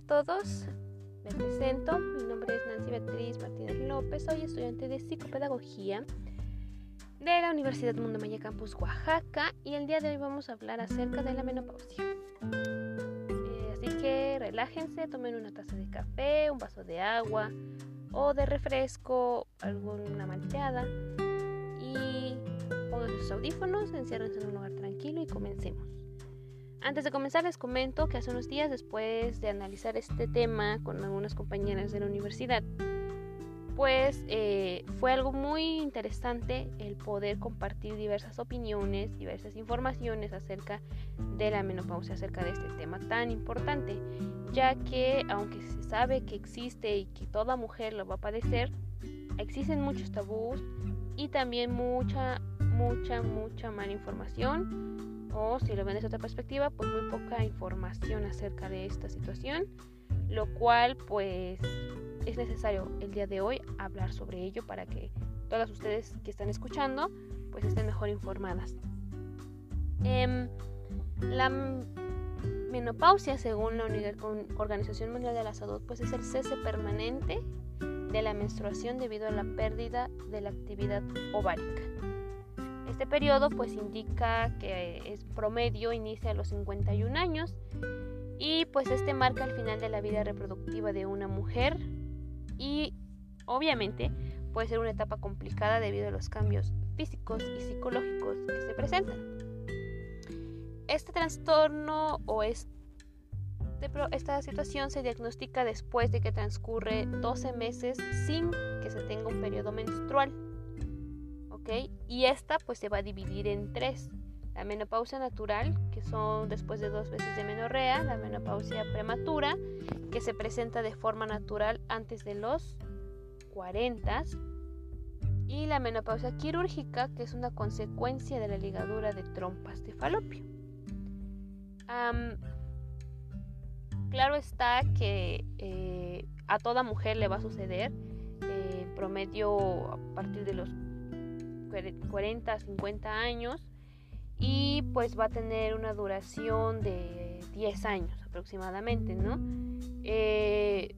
a todos, me presento, mi nombre es Nancy Beatriz Martínez López, soy estudiante de psicopedagogía de la Universidad Mundo Maya Campus Oaxaca y el día de hoy vamos a hablar acerca de la menopausia. Eh, así que relájense, tomen una taza de café, un vaso de agua o de refresco, alguna malteada y pongan sus audífonos, enciérrense en un lugar tranquilo y comencemos. Antes de comenzar les comento que hace unos días después de analizar este tema con algunas compañeras de la universidad, pues eh, fue algo muy interesante el poder compartir diversas opiniones, diversas informaciones acerca de la menopausia, acerca de este tema tan importante, ya que aunque se sabe que existe y que toda mujer lo va a padecer, existen muchos tabús y también mucha, mucha, mucha mala información o si lo ven desde otra perspectiva, pues muy poca información acerca de esta situación, lo cual pues es necesario el día de hoy hablar sobre ello para que todas ustedes que están escuchando pues estén mejor informadas. Em, la menopausia, según la Organización Mundial de la Salud, pues es el cese permanente de la menstruación debido a la pérdida de la actividad ovárica. Este periodo pues indica que es promedio inicia a los 51 años y pues este marca el final de la vida reproductiva de una mujer y obviamente puede ser una etapa complicada debido a los cambios físicos y psicológicos que se presentan. Este trastorno o esta situación se diagnostica después de que transcurre 12 meses sin que se tenga un periodo menstrual. Y esta pues se va a dividir en tres. La menopausia natural, que son después de dos veces de menorrea, la menopausia prematura, que se presenta de forma natural antes de los 40, y la menopausia quirúrgica, que es una consecuencia de la ligadura de trompas de falopio. claro está que eh, a toda mujer le va a suceder, eh, promedio a partir de los 40, 50 años y pues va a tener una duración de 10 años aproximadamente, ¿no? Eh,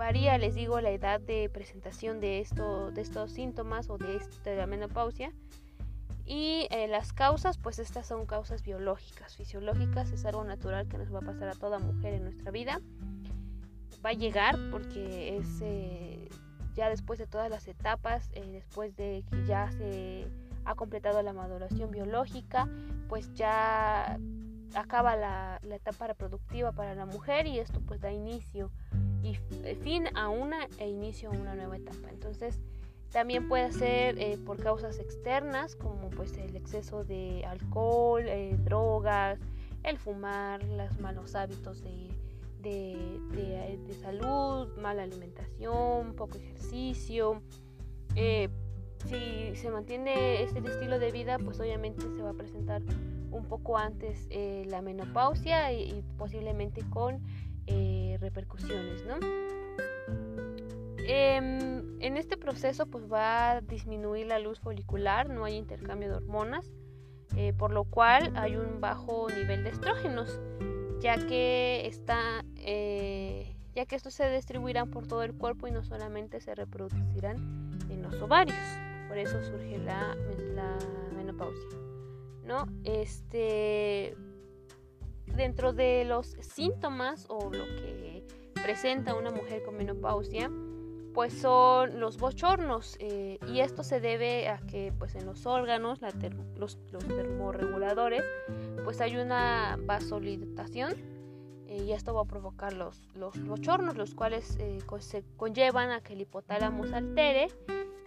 varía, les digo, la edad de presentación de, esto, de estos síntomas o de, esta, la menopausia. Y eh, las causas, pues estas son causas biológicas, fisiológicas, es algo natural que nos va a pasar a toda mujer en nuestra vida. Va a llegar porque es eh, ya después de todas las etapas, eh, después de que ya se ha completado la maduración biológica, pues ya acaba la, etapa reproductiva para la mujer y esto pues da inicio y eh, fin a una e inicio a una nueva etapa. Entonces también puede ser eh, por causas externas como pues el exceso de alcohol, drogas, el fumar, los malos hábitos de de, salud, mala alimentación, poco ejercicio. Eh, si se mantiene este estilo de vida, pues obviamente se va a presentar un poco antes eh, la menopausia y, posiblemente con eh, repercusiones, ¿no? Em, en este proceso pues va a disminuir la luz folicular, no hay intercambio de hormonas, por lo cual hay un bajo nivel de estrógenos ya que está eh, ya que estos se distribuirán por todo el cuerpo y no solamente se reproducirán en los ovarios. Por eso surge la, menopausia no este dentro de los síntomas o lo que presenta una mujer con menopausia pues son los bochornos eh, y esto se debe a que pues en los órganos los, los, termorreguladores pues hay una vasodilatación eh, y esto va a provocar los, los bochornos los cuales eh, se conllevan a que el hipotálamo se altere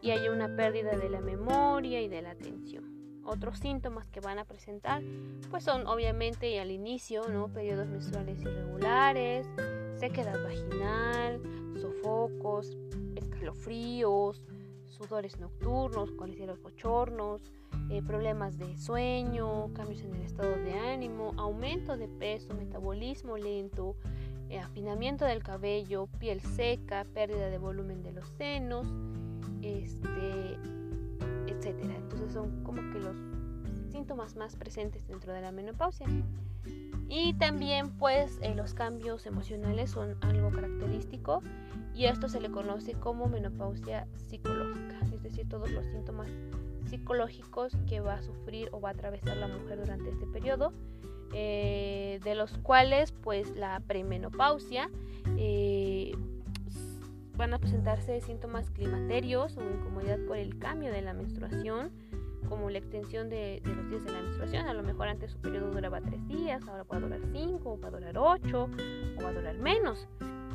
y haya una pérdida de la memoria y de la atención. Otros síntomas que van a presentar pues son obviamente al inicio no periodos menstruales irregulares sequedad vaginal sofocos, escalofríos, sudores nocturnos, los bochornos, eh, problemas de sueño, cambios en el estado de ánimo, aumento de peso, metabolismo lento, eh, afinamiento del cabello, piel seca, pérdida de volumen de los senos, este, etcétera. Entonces son como que los síntomas más presentes dentro de la menopausia. Y también pues eh, los cambios emocionales son algo característico y esto se le conoce como menopausia psicológica, es decir, todos los síntomas psicológicos que va a sufrir o va a atravesar la mujer durante este periodo, eh, de los cuales pues la premenopausia eh, van a presentarse síntomas climaterios o incomodidad por el cambio de la menstruación, como la extensión de, los días de la menstruación. A lo mejor antes su periodo duraba tres días, ahora a durar cinco, va a durar ocho, o va a durar menos.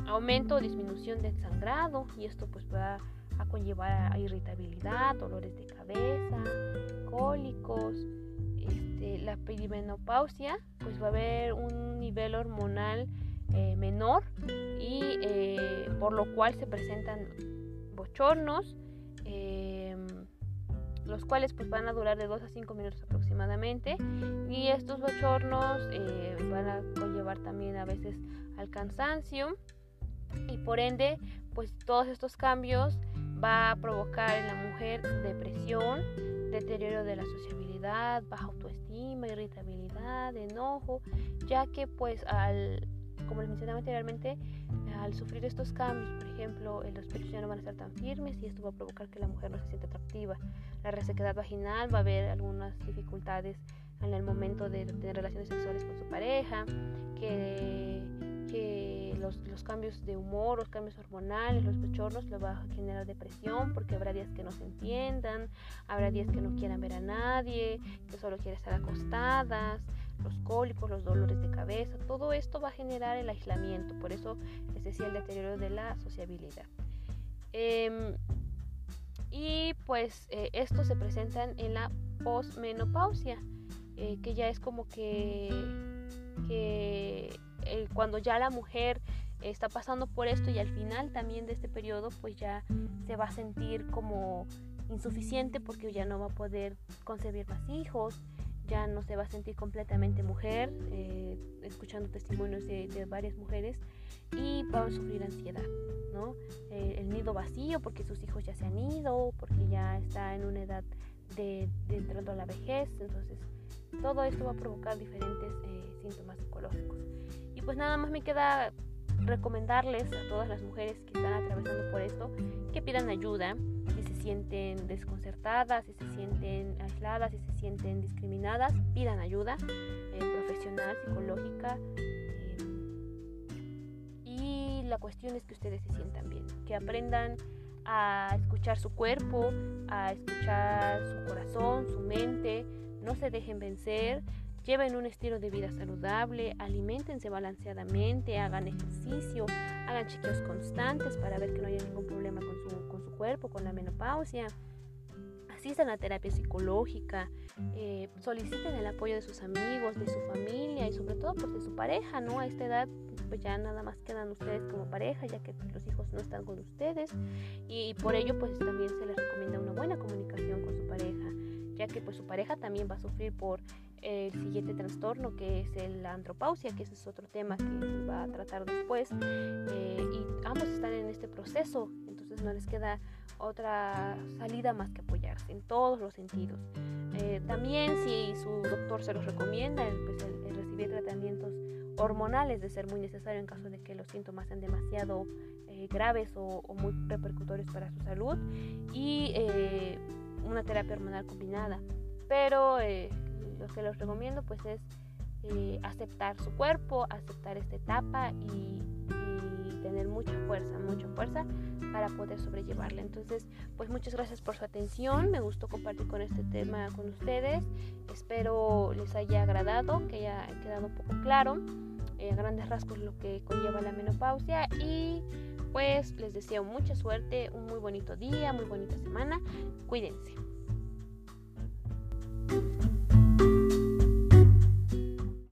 Aumento o disminución del sangrado, y esto pues va a conllevar a irritabilidad, dolores de cabeza, cólicos. Este, la perimenopausia, pues va a haber un nivel hormonal eh, menor y eh, por lo cual se presentan bochornos, em, los cuales pues van a durar de 2 a 5 minutos aproximadamente y estos bochornos eh, van a conllevar también a veces al cansancio y por ende pues todos estos cambios va a provocar en la mujer depresión, deterioro de la sociabilidad, baja autoestima, irritabilidad, enojo, ya que pues al como les mencionaba anteriormente, al sufrir estos cambios, por ejemplo, los pechos ya no van a estar tan firmes y esto va a provocar que la mujer no se sienta atractiva. La resequedad vaginal va a haber algunas dificultades en el momento de tener relaciones sexuales con su pareja, que, que los, los, cambios de humor, los cambios hormonales, los pechorros le va a generar depresión porque habrá días que no se entiendan, habrá días que no quieran ver a nadie, que solo quieren estar acostadas, los cólicos, los dolores de cabeza, todo esto va a generar el aislamiento, por eso les decía el deterioro de la sociabilidad. Em, y pues eh, estos se presentan en la posmenopausia, eh, que ya es como que, que eh, cuando ya la mujer está pasando por esto y al final también de este periodo pues ya se va a sentir como insuficiente porque ya no va a poder concebir más hijos, ya no se va a sentir completamente mujer, eh, escuchando testimonios de, varias mujeres, y va a sufrir ansiedad, ¿no? Eh, el nido vacío porque sus hijos ya se han ido, porque ya está en una edad de, entrando a la vejez, entonces todo esto va a provocar diferentes eh, síntomas psicológicos. Pues nada más me queda recomendarles a todas las mujeres que están atravesando por esto que pidan ayuda, sienten desconcertadas, si se sienten aisladas, si se sienten discriminadas, pidan ayuda eh, profesional, psicológica. Eh, y la cuestión es que ustedes se sientan bien, que aprendan a escuchar su cuerpo, a escuchar su corazón, su mente, no se dejen vencer, lleven un estilo de vida saludable, alimentense balanceadamente, hagan ejercicio, hagan chequeos constantes para ver que no haya ningún problema con su, con su cuerpo, con la menopausia. Asistan a terapia psicológica, eh, soliciten el apoyo de sus amigos, de su familia y sobre todo pues de su pareja, ¿no? A esta edad pues ya nada más quedan ustedes como pareja, ya que los hijos no están con ustedes y por ello pues también se les recomienda una buena comunicación con su pareja, ya que pues su pareja también va a sufrir por el siguiente trastorno que es la andropausia, que ese es otro tema que se va a tratar después. Eh, y ambos están en este proceso, entonces no les queda otra salida más que apoyarse en todos los sentidos. Eh, también si su doctor se los recomienda, el, pues el, recibir tratamientos hormonales de ser muy necesario en caso de que los síntomas sean demasiado eh, graves o, o, muy repercutorios para su salud y una terapia hormonal combinada. Pero lo que les recomiendo pues es eh, aceptar su cuerpo, aceptar esta etapa y, tener mucha fuerza, mucha fuerza para poder sobrellevarla. Entonces, pues muchas gracias por su atención. Me gustó compartir con este tema con ustedes. Espero les haya agradado, que haya quedado un poco claro eh, a grandes rasgos lo que conlleva la menopausia y pues les deseo mucha suerte, un muy bonito día, muy bonita semana. Cuídense.